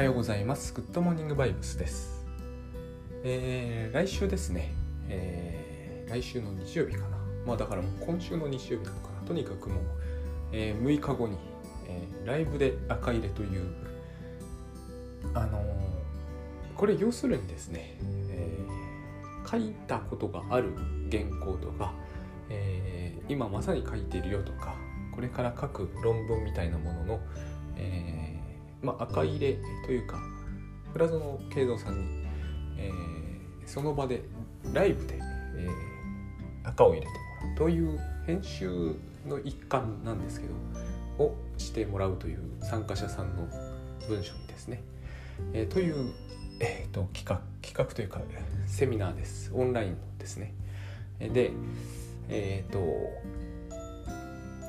はようございます。グッドモーニングバイブスです。えー、来週ですね、えー、来週の日曜日かな。まあだからもう今週の日曜日なのかな。とにかくもう、えー、6日後に、えー、ライブで赤入れという、あのー、これ要するにですね、えー、書いたことがある原稿とか、えー、今まさに書いているよとか、これから書く論文みたいなものの、えーまあ、赤入れというか倉園慶三さんに、えー、その場でライブで、えー、赤を入れてもらう。という編集の一環なんですけどをしてもらうという参加者さんの文章にですね、えー、という、えーと、企画企画というかセミナーです。オンラインですね。でえっ、ー、と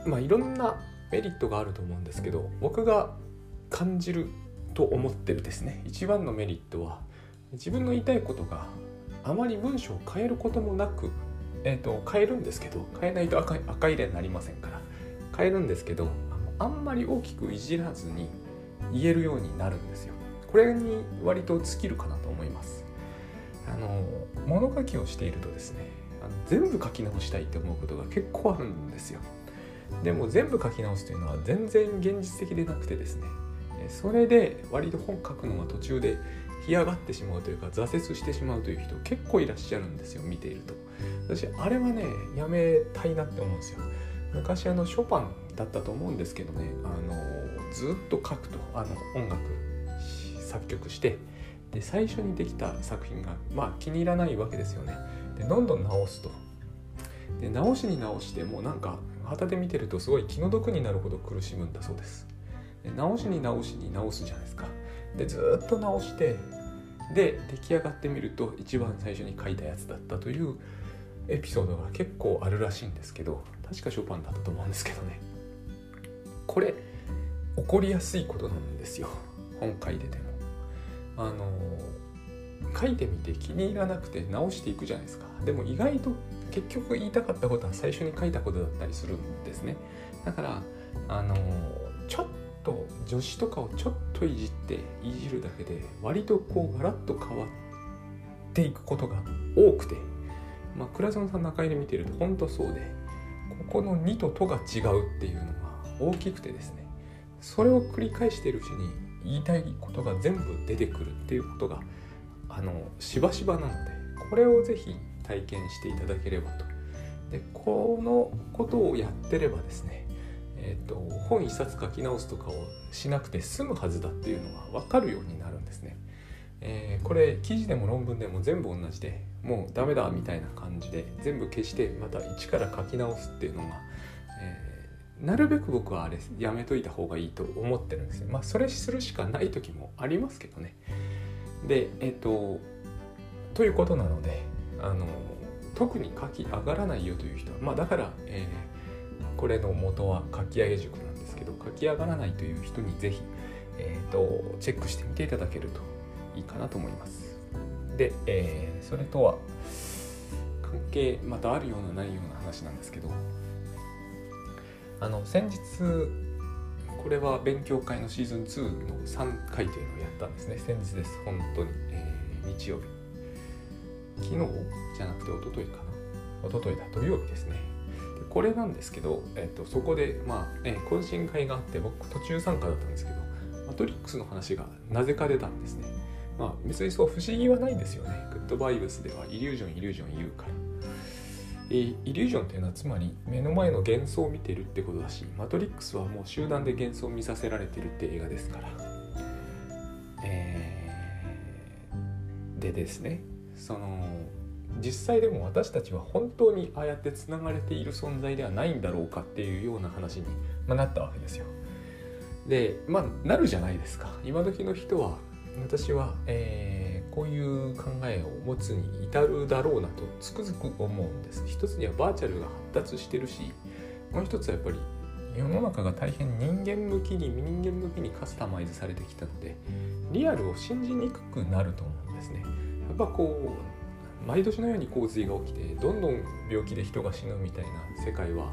まあいろんなメリットがあると思うんですけど僕が感じると思ってるですね。一番のメリットは自分の言いたいことがあまり文章を変えることもなく、えーと、変えるんですけど変えないと赤赤入れになりませんから変えるんですけどあんまり大きくいじらずに言えるようになるんですよ。これに割と尽きるかなと思います。あの物書きをしているとですねあの全部書き直したいって思うことが結構あるんですよでも全部書き直すというのは全然現実的でなくてですねそれで割と本書くのが途中で干上がってしまうというか挫折してしまうという人結構いらっしゃるんですよ見ていると。私あれはねやめたいなって思うんですよ。昔あのショパンだったと思うんですけどねあのずっと書くとあの音楽作曲してで最初にできた作品がまあ気に入らないわけですよね。でどんどん直すと。で直しに直してもなんか旗で見てるとすごい気の毒になるほど苦しむんだそうです。直しに直しに直すじゃないですか。でずっと直してで出来上がってみると一番最初に書いたやつだったというエピソードが結構あるらしいんですけど確かショパンだったと思うんですけどね。これ起こりやすいことなんですよ。本書いてても。あの書いてみて気に入らなくて直していくじゃないですか。でも意外と結局言いたかったことは最初に書いたことだったりするんですね。だからあのちょっと助詞とかをちょっといじっていじるだけで割とこうガラッと変わっていくことが多くてまあ倉園さん中入れ見てると本当そうでここの「2」と「と」が違うっていうのが大きくてですねそれを繰り返しているうちに言いたいことが全部出てくるっていうことがあのしばしばなのでこれをぜひ体験していただければと。でこのことをやってればですねえーと、本一冊書き直すとかをしなくて済むはずだっていうのが分かるようになるんですね。えー、これ記事でも論文でも全部同じでもうダメだみたいな感じで全部消してまた一から書き直すっていうのが、えー、なるべく僕はあれやめといた方がいいと思ってるんですよ。まあそれするしかない時もありますけどね。でえっ、ー、とということなのであの特に書き上がらないよという人はまあだから、えーこれの元は書き上げ塾なんですけど書き上がらないという人にぜひ、えーと、チェックしてみていただけるといいかなと思います。で、えー、それとは関係またあるようなないような話なんですけどあの先日これは勉強会のシーズン2の3回というのをやったんですね。先日です本当に、えー、日曜日。昨日じゃなくて一昨日かな。一昨日だ土曜日ですね。これなんですけど、えっと、そこで、まあ、ね、懇親会があって僕途中参加だったんですけどマトリックスの話がなぜか出たんですね。まあ別にそう不思議はないんですよね。グッドバイブスではイリュージョンイリュージョン言うから。えイリュージョンっていうのはつまり目の前の幻想を見てるってことだしマトリックスはもう集団で幻想を見させられてるって映画ですから。えー、でですねその実際でも私たちは本当にああやってつながれている存在ではないんだろうかっていうような話に、まなったわけですよ。でまあなるじゃないですか。今時の人は私は、えー、こういう考えを持つに至るだろうなとつくづく思うんです。一つにはバーチャルが発達してるしもう一つはやっぱり世の中が大変人間向きに人間向きにカスタマイズされてきたのでリアルを信じにくくなると思うんですね。やっぱこう毎年のように洪水が起きてどんどん病気で人が死ぬみたいな世界は、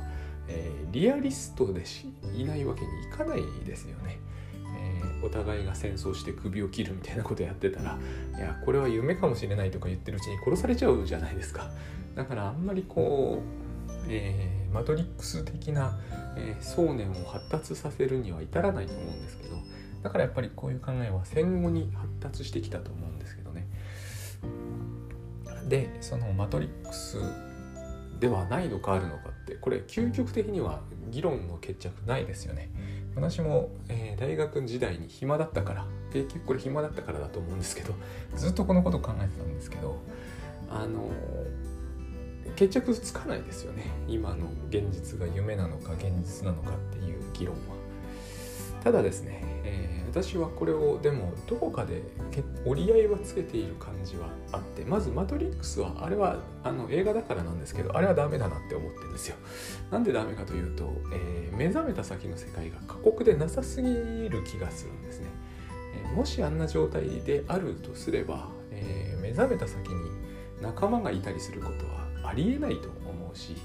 えー、リアリストでしいないわけにいかないですよね。えー、お互いが戦争して首を切るみたいなことやってたらいやこれは夢かもしれないとか言ってるうちに殺されちゃうじゃないですかだからあんまりこう、えー、マトリックス的な、えー、想念を発達させるには至らないと思うんですけどだからやっぱりこういう考えは戦後に発達してきたと思うんですでそのマトリックスではないのかあるのかってこれ究極的には議論の決着ないですよね。私も、えー、大学時代に暇だったから結局これ暇だったからだと思うんですけどずっとこのこと考えてたんですけどあの決着つかないですよね。今の現実が夢なのか現実なのかっていう議論は。ただですね、えー私はこれをでもどこかで折り合いはつけている感じはあってまず「マトリックスは」あれはあの映画だからなんですけどあれはダメだなって思ってるんですよ。なんでダメかというと、えー、目覚めた先の世界が過酷でなさすぎる気がするんですね。えー、もしあんな状態であるとすれば、えー、目覚めた先に仲間がいたりすることはありえないと思うし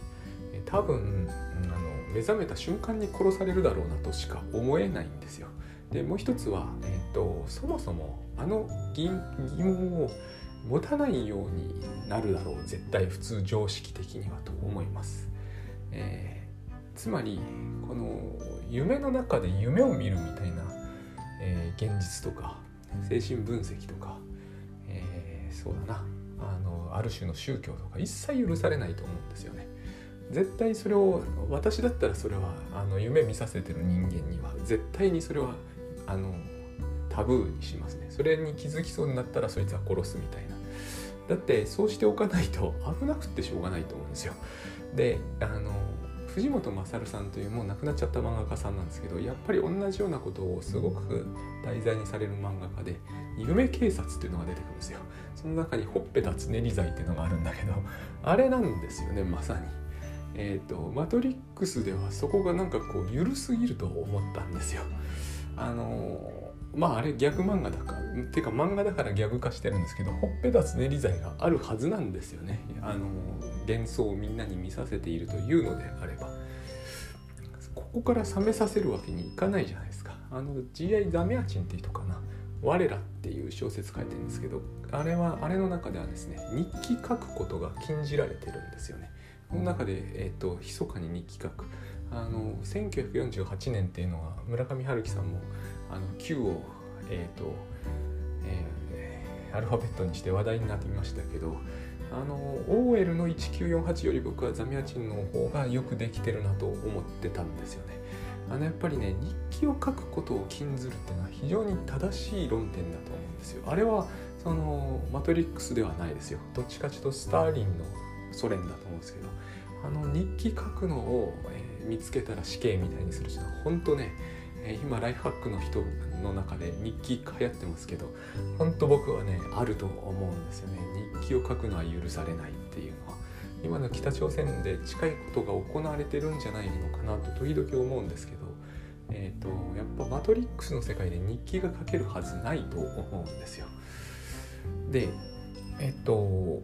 多分あの目覚めた瞬間に殺されるだろうなとしか思えないんですよ。でもう一つは、えーと、そもそもあの疑問を持たないようになるだろう絶対普通常識的にはと思います。えー、つまりこの夢の中で夢を見るみたいな、えー、現実とか精神分析とか、えー、そうだなあのある種の宗教とか一切許されないと思うんですよね。絶対それを私だったらそれはあの夢見させてる人間には絶対にそれはあのタブーにしますね。それに気づきそうになったらそいつは殺すみたいな。だってそうしておかないと危なくってしょうがないと思うんですよ。であの藤本勝さんというもう亡くなっちゃった漫画家さんなんですけどやっぱり同じようなことをすごく題材にされる漫画家で夢警察っていうのが出てくるんですよ。その中にほっぺたつねり罪っていうのがあるんだけどあれなんですよねまさに。えっ、ー、とマトリックスではそこがなんかこう緩すぎると思ったんですよ。あのまああれギャグ漫画だかっていうか漫画だからギャグ化してるんですけどほっぺたつねり罪があるはずなんですよね。あの幻想をみんなに見させているというのであれば。ここから冷めさせるわけにいかないじゃないですか。あの G.I. ザメアチンっていう人かな「我ら」っていう小説書いてるんですけどあれはあれの中ではですね日記書くことが禁じられてるんですよね。この中で、えーと、密かに日記書くあの1948年っていうのは村上春樹さんもあの Q を、えーとえー、アルファベットにして話題になっていましたけどあの OL の1948より僕はザミアチンの方がよくできてるなと思ってたんですよね。あのやっぱりね日記を書くことを禁ずるっていうのは非常に正しい論点だと思うんですよ。あれはそのマトリックスではないですよ。どっちかというとスターリンのソ連だと思うんですけどあの日記書くのを、えー、見つけたら死刑みたいにする人は本当ね、えー、今ライフハックの人の中で日記流行ってますけど本当僕はねあると思うんですよね日記を書くのは許されないっていうのは今の北朝鮮で近いことが行われてるんじゃないのかなと時々思うんですけどえーと、やっぱマトリックスの世界で日記が書けるはずないと思うんですよ。でえっ、と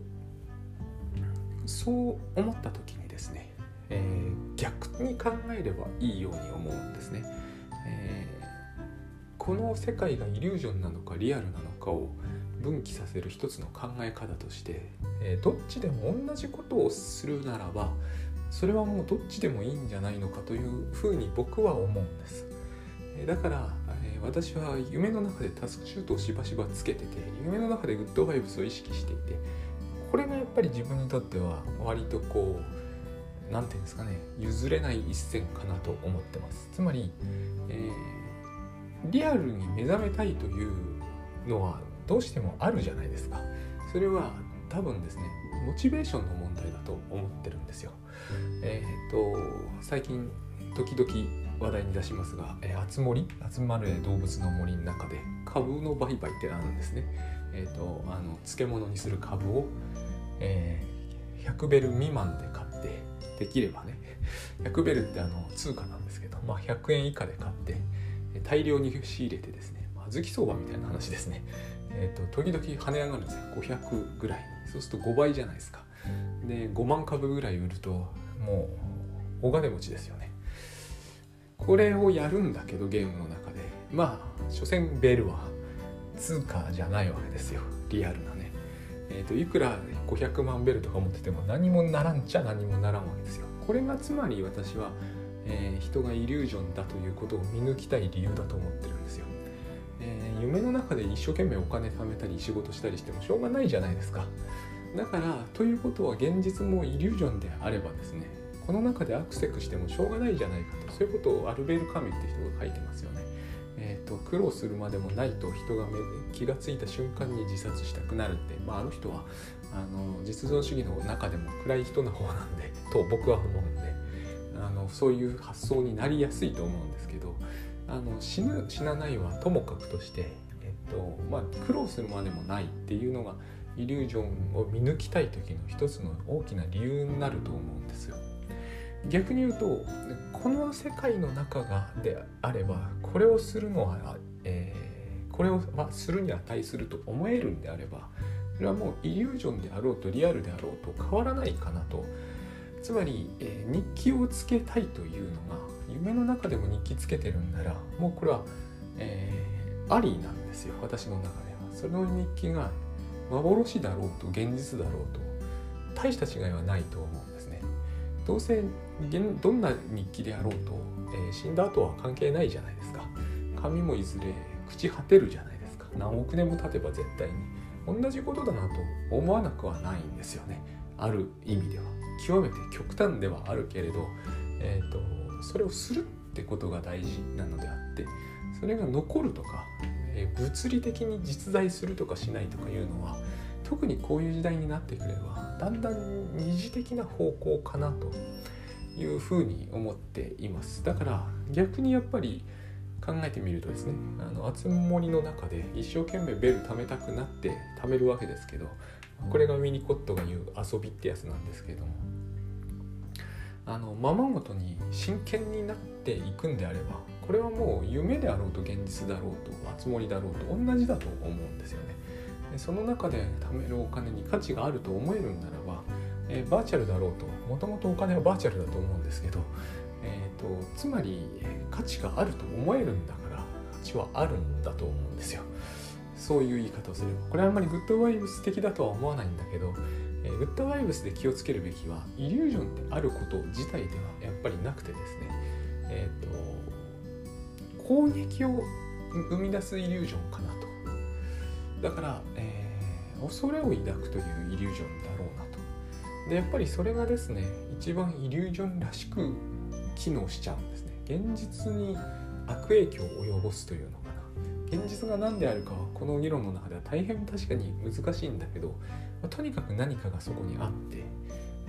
そう思った時にですね、えー、逆に考えればいいように思うんですね、えー、この世界がイリュージョンなのかリアルなのかを分岐させる一つの考え方として、えー、どっちでも同じことをするならばそれはもうどっちでもいいんじゃないのかというふうに僕は思うんです、えだから、え私は夢の中でタスクシュートをしばしばつけてて夢の中でグッドバイブスを意識していてこれがやっぱり自分にとっては割とこう何て言うんですかね譲れない一線かなと思ってます。つまり、えー、リアルに目覚めたいというのはどうしてもあるじゃないですか。それは多分ですねモチベーションの問題だと思ってるんですよ。えっ、ー、と最近時々話題に出しますが、えー、集森？集まる動物の森の中で株の売買ってあるんですねえーと、あの漬物にする株を、えー、100ベル未満で買ってできればね 100ベルってあの通貨なんですけど、まあ、100円以下で買って大量に仕入れてですね、まあ、小豆相場みたいな話ですね、えーと、時々跳ね上がるんですよ。500ぐらい。そうすると5倍じゃないですか。で5万株ぐらい売るともうお金持ちですよね。これをやるんだけどゲームの中で。まあ所詮ベルは通貨じゃないわけですよ。リアルなね。えーと、いくら500万ベルとか持ってても何もならんちゃ何もならんわけですよ。これがつまり私は、えー、人がイリュージョンだということを見抜きたい理由だと思ってるんですよ、えー、夢の中で一生懸命お金貯めたり仕事したりしてもしょうがないじゃないですか。だからということは現実もイリュージョンであればですねこの中でアクセクしてもしょうがないじゃないかとそういうことをアルベール・カミュって人が書いてますよね。と、苦労するまでもないと人が気が付いた瞬間に自殺したくなるって、まあ、あの人はあの実存主義の中でも暗い人の方なんで と僕は思うんであのそういう発想になりやすいと思うんですけどあの死ぬ死なないはともかくとして、えっとまあ、苦労するまでもないっていうのがイリュージョンを見抜きたい時の一つの大きな理由になると思うんですよ。逆に言うとこの世界の中がであればこれをするのは、えー、これを、まあ、するに値すると思えるんであればそれはもうイリュージョンであろうとリアルであろうと変わらないかなとつまり、えー、日記をつけたいというのが夢の中でも日記つけてるんならもうこれは、えー、ありなんですよ私の中では。その日記が幻だろうと現実だろうと大した違いはないと思うんです。どうせどんな日記であろうと、えー、死んだ後は関係ないじゃないですか。紙もいずれ朽ち果てるじゃないですか。何億年も経てば絶対に。同じことだなと思わなくはないんですよね。ある意味では。極めて極端ではあるけれど、えーと、それをするってことが大事なのであってそれが残るとか、えー、物理的に実在するとかしないとかいうのは特にこういう時代になってくればだんだん二次的な方向かなというふうに思っていますだから逆にやっぱり考えてみるとですねあの熱森の中で一生懸命ベル貯めたくなって貯めるわけですけどこれがミニコットが言う遊びってやつなんですけどもあのままごとに真剣になっていくんであればこれはもう夢であろうと現実だろうと熱森だろうと同じだと思うんですよね。その中で貯めるお金に価値があると思えるんならばえー、バーチャルだろうともともとお金はバーチャルだと思うんですけど、えーと、つまり価値があると思えるんだから価値はあるんだと思うんですよ。そういう言い方をすれば。これはあんまりグッドワイブス的だとは思わないんだけど、えー、グッドワイブスで気をつけるべきはイリュージョンであること自体ではやっぱりなくてですね。えっ、ー、と攻撃を生み出すイリュージョンかなと。だから、えー、恐れを抱くというイリュージョンだろうなと。でやっぱりそれがですね一番イリュージョンらしく機能しちゃうんですね。現実に悪影響を及ぼすというのかな。現実が何であるかはこの議論の中では大変確かに難しいんだけど、まあ、とにかく何かがそこにあって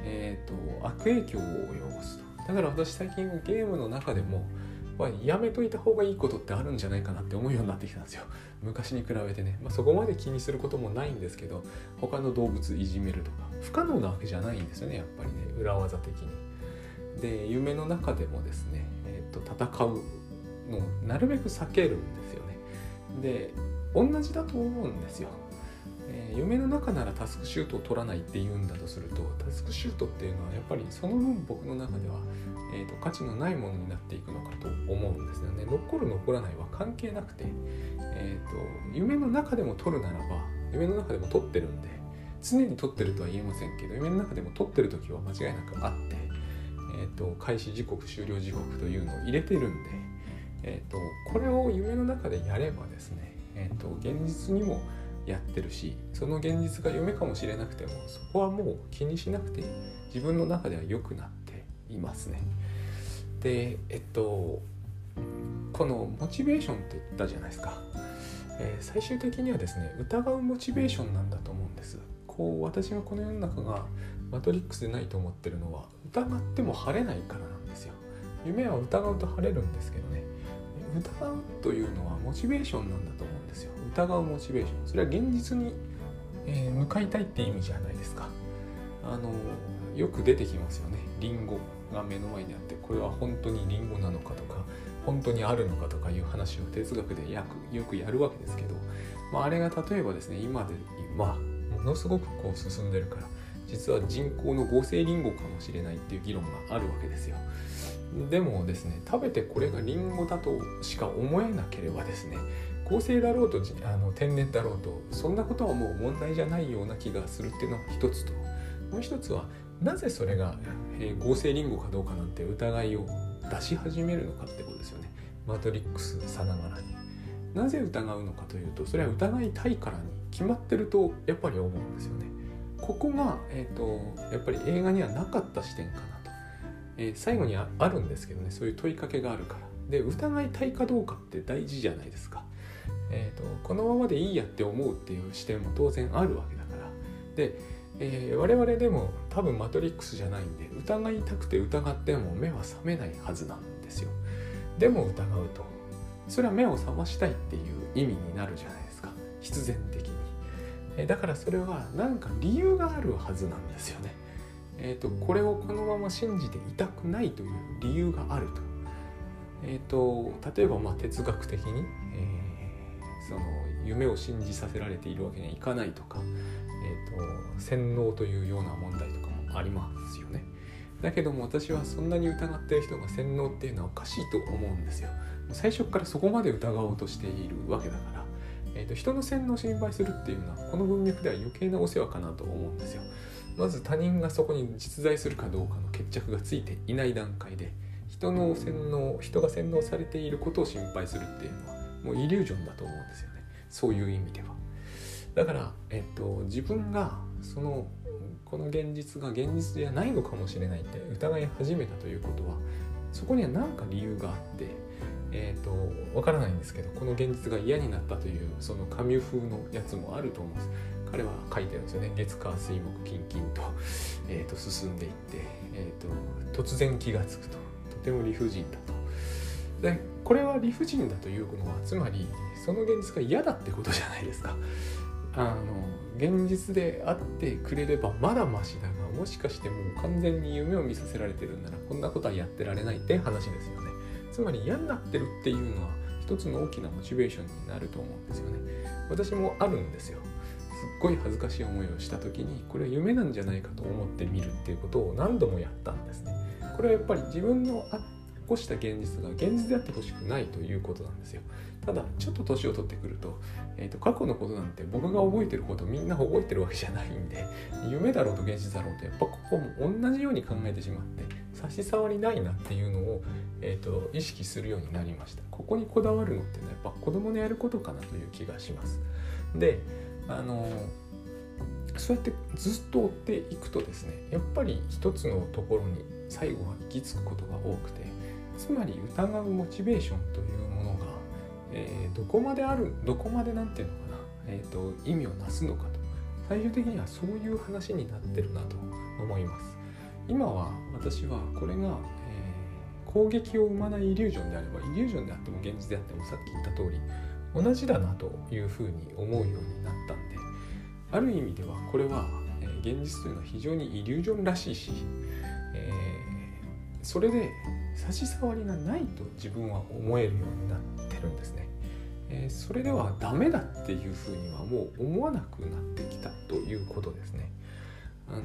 えっ、ー、と悪影響を及ぼすと。だから私最近ゲームの中でもまあ、やめといた方がいいことってあるんじゃないかなって思うようになってきたんですよ。昔に比べてね、まあ、そこまで気にすることもないんですけど他の動物いじめるとか不可能なわけじゃないんですよねやっぱりね。裏技的に。で夢の中でもですね、えーと、戦うのをなるべく避けるんですよね。で同じだと思うんですよ。えー、夢の中ならタスクシュートを取らないって言うんだとするとタスクシュートっていうのはやっぱりその分僕の中では、えーと、価値のないものになっていくのかと思うんですよね。残る残らないは関係なくて、えーと、夢の中でも取るならば夢の中でも取ってるんで常に取ってるとは言えませんけど夢の中でも取ってる時は間違いなくあって、えーと、開始時刻終了時刻というのを入れてるんで、えー、とこれを夢の中でやればですね、えー、と現実にもやってるしその現実が夢かもしれなくてもそこはもう気にしなくて自分の中では良くなっていますね。でえっとこのモチベーションって言ったじゃないですか、えー、最終的にはですね疑うモチベーションなんだと思うんです。こう私がこの世の中がマトリックスでないと思ってるのは疑っても晴れないからなんですよ。夢は疑うと晴れるんですけどね。疑うというのはモチベーションなんだと疑うモチベーションそれは現実に、えー、向かいたいって意味じゃないですかあのよく出てきますよねリンゴが目の前にあってこれは本当にリンゴなのかとか本当にあるのかとかいう話を哲学でよくやるわけですけど、まあ、あれが例えばですね今でまあものすごくこう進んでるから実は人工の合成リンゴかもしれないっていう議論があるわけですよ。でもですね食べてこれがリンゴだとしか思えなければですね合成だろうとあの天然だろうとそんなことはもう問題じゃないような気がするっていうのが一つと。もう一つはなぜそれが、え、合成リンゴかどうかなんて疑いを出し始めるのかってことですよね。マトリックスさながらに。なぜ疑うのかというとそれは疑いたいからに決まってるとやっぱり思うんですよね。ここが、えーと、やっぱり映画にはなかった視点かなと、えー、最後にあるんですけどねそういう問いかけがあるから。で疑いたいかどうかって大事じゃないですか、えーと、このままでいいやって思うっていう視点も当然あるわけだから。で、えー、我々でも多分マトリックスじゃないんで疑いたくて疑っても目は覚めないはずなんですよ。でも疑うとそれは目を覚ましたいっていう意味になるじゃないですか。必然的に。えだからそれは何か理由があるはずなんですよね。えーと、これをこのまま信じていたくないという理由があると,、えーと、例えばまあ哲学的に、えー、その夢を信じさせられているわけにはいかないとか、えーと洗脳というような問題とかもありますよね。だけども私はそんなに疑ってる人が洗脳っていうのはおかしいと思うんですよ。最初からそこまで疑おうとしているわけだから、えーと、人の洗脳を心配するっていうのはこの文脈では余計なお世話かなと思うんですよ。まず他人がそこに実在するかどうかの決着がついていない段階で人の洗脳人が洗脳されていることを心配するっていうのはもうイリュージョンだと思うんですよね。そういう意味では。だから、えっと、自分がそのこの現実が現実ではないのかもしれないって疑い始めたということはそこには何か理由があってえーと、わからないんですけどこの現実が嫌になったというそのカミュ風のやつもあると思うんです。彼は書いてるんですよね。月火水木金金と,、えーと、進んでいって、えーと、突然気が付くと。とても理不尽だと。でこれは理不尽だというのはつまりその現実が嫌だってことじゃないですか。あの現実であってくれればまだマシだがもしかしてもう完全に夢を見させられてるんならこんなことはやってられないって話ですよね。つまり嫌になってるっていうのは一つの大きなモチベーションになると思うんですよね。私もあるんですよ。すっごい恥ずかしい思いをした時にこれは夢なんじゃないかと思ってみるっていうことを何度もやったんですね。これはやっぱり自分のこした現実が現実であってほしくないということなんですよ。ただちょっと年を取ってくると,、えーと、過去のことなんて僕が覚えてることみんな覚えてるわけじゃないんで 夢だろうと現実だろうとやっぱここも同じように考えてしまって差し障りないなっていうのを、えーと、意識するようになりました。ここにこだわるのってのはやっぱ子供のやることかなという気がします。であのそうやってずっと追っていくとですねやっぱり一つのところに最後は行き着くことが多くてつまり疑うモチベーションというものが、えー、どこまであるどこまで何て言うのかな、えーと意味をなすのかと。最終的にはそういう話になってるなと思います。今は私はこれが、えー、攻撃を生まないイリュージョンであればイリュージョンであっても現実であってもさっき言った通り同じだなというふうに思うようになったんである意味ではこれは、えー、現実というのは非常にイリュージョンらしいし、えー、それで差し障りがないと自分は思えるようになってるんですね。えー、それではダメだっていうふうにはもう思わなくなってきたということですね。あ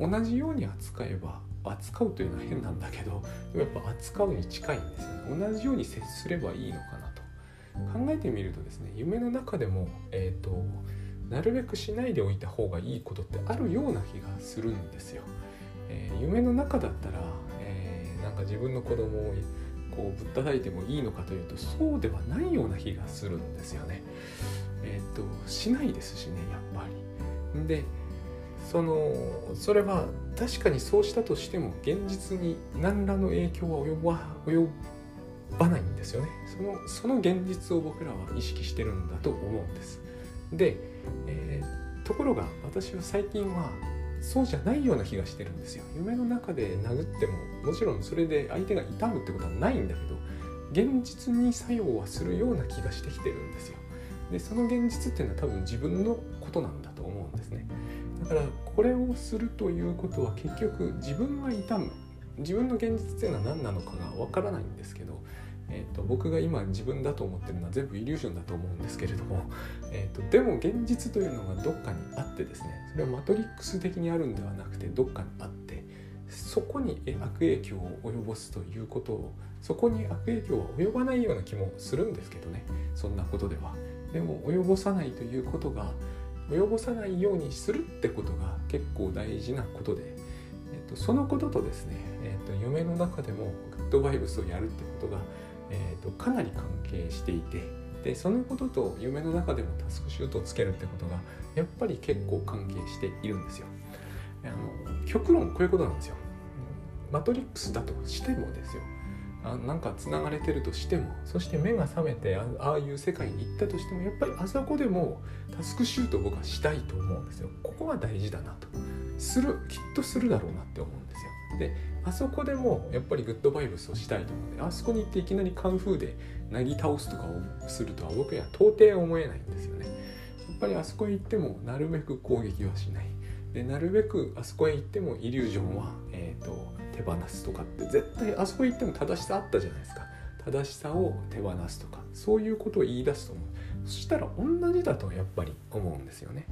の同じように扱えば扱うというのは変なんだけどやっぱ扱うに近いんですよね同じように接すればいいのかなと考えてみるとですね夢の中でも、えーと、なるべくしないでおいた方がいいことってあるような気がするんですよ、えー、夢の中だったら、なんか自分の子供をこうぶったたいてもいいのかというとそうではないような気がするんですよね。えっ、ー、としないですしねやっぱり。でそのそれは確かにそうしたとしても現実に何らの影響は及ば及ばないんですよね。そのその現実を僕らは意識してるんだと思うんです。で、えー、ところが私は最近はそうじゃないような気がしてるんですよ。夢の中で殴ってももちろんそれで相手が痛むってことはないんだけど現実に作用はするような気がしてきてるんですよ。でその現実っていうのは多分自分のことなんだと思うんですね。だからこれをするということは結局自分が痛む自分の現実っていうのは何なのかがわからないんですけど、えーと、僕が今自分だと思ってるのは全部イリュージョンだと思うんですけれども、えーと、でも現実というのがどっかにあってですねそれはマトリックス的にあるんではなくてどっかにあってそこに悪影響を及ぼすということをそこに悪影響は及ばないような気もするんですけどねそんなことでは。でも及ぼさないということが及ぼさないようにするってことが結構大事なことで、えっと、そのこととですね、えっと、夢の中でもグッドバイブスをやるってことが、えっと、かなり関係していてでそのことと夢の中でもタスクシュートをつけるってことがやっぱり結構関係しているんですよ。あの極論こういうことなんですよ。マトリックスだとしてもですよあなんかつながれてるとしてもそして目が覚めてああいう世界に行ったとしてもやっぱりあそこでもタスクシュートを僕はしたいと思うんですよここが大事だなとするきっとするだろうなって思うんですよであそこでもやっぱりグッドバイブスをしたいと思うのであそこに行っていきなりカンフーでなぎ倒すとかをするとは僕には到底思えないんですよね。やっぱりあそこへ行ってもなるべく攻撃はしない。でなるべくあそこへ行ってもイリュージョンは、えーと手放すとかって絶対あそこへ行っても正しさあったじゃないですか。正しさを手放すとかそういうことを言い出すと思う。そしたら同じだとやっぱり思うんですよね。